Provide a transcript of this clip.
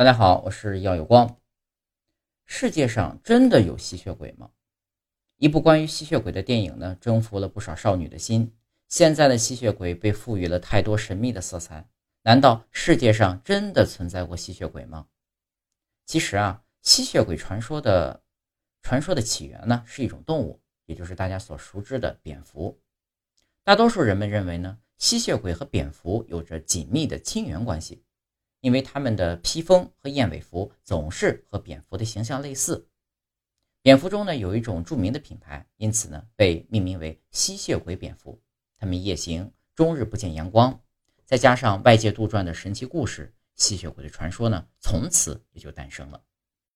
大家好，我是耀有光。世界上真的有吸血鬼吗？一部关于吸血鬼的电影呢，征服了不少少女的心。现在的吸血鬼被赋予了太多神秘的色彩，难道世界上真的存在过吸血鬼吗？其实啊，吸血鬼传说的传说的起源呢，是一种动物，也就是大家所熟知的蝙蝠。大多数人们认为呢，吸血鬼和蝙蝠有着紧密的亲缘关系。因为他们的披风和燕尾服总是和蝙蝠的形象类似，蝙蝠中呢有一种著名的品牌，因此呢被命名为吸血鬼蝙蝠。它们夜行，终日不见阳光，再加上外界杜撰的神奇故事，吸血鬼的传说呢从此也就诞生了。